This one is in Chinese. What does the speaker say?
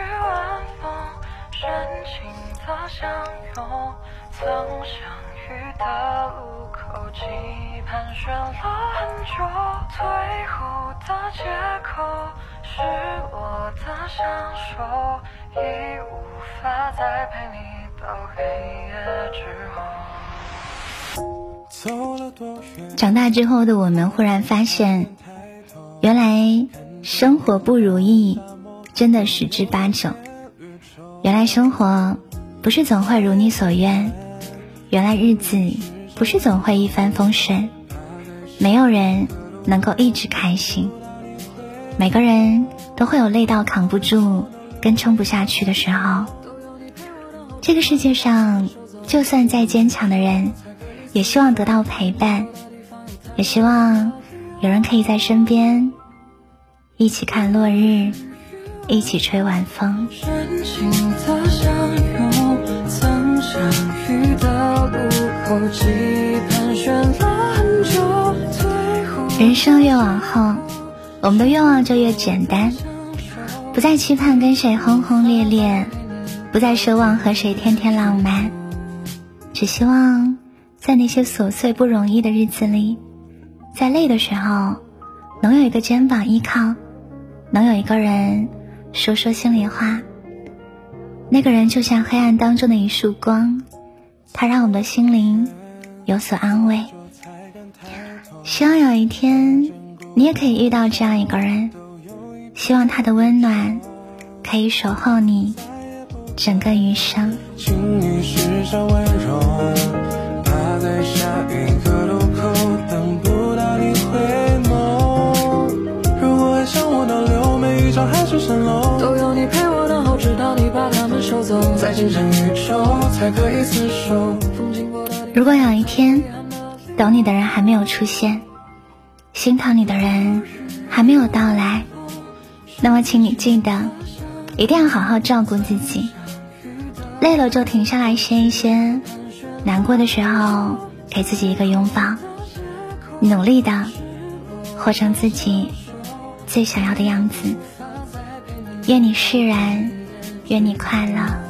晚风，深情的相拥。曾相遇的路口，期盼选了很久。最后的借口是我的享受，已无法再陪你到黑夜之后。长大之后的我们忽然发现，原来生活不如意真的十之八九。原来生活不是总会如你所愿。原来日子不是总会一帆风顺，没有人能够一直开心。每个人都会有累到扛不住、跟撑不下去的时候。这个世界上，就算再坚强的人，也希望得到陪伴，也希望有人可以在身边，一起看落日，一起吹晚风。人生越往后，我们的愿望就越简单，不再期盼跟谁轰轰烈烈，不再奢望和谁天天浪漫，只希望在那些琐碎不容易的日子里，在累的时候，能有一个肩膀依靠，能有一个人说说心里话。那个人就像黑暗当中的一束光。他让我们的心灵有所安慰。希望有一天，你也可以遇到这样一个人。希望他的温暖可以守候你整个余生。都如果有一天，等你的人还没有出现，心疼你的人还没有到来，那么请你记得，一定要好好照顾自己。累了就停下来歇一歇，难过的时候给自己一个拥抱，努力的活成自己最想要的样子。愿你释然，愿你快乐。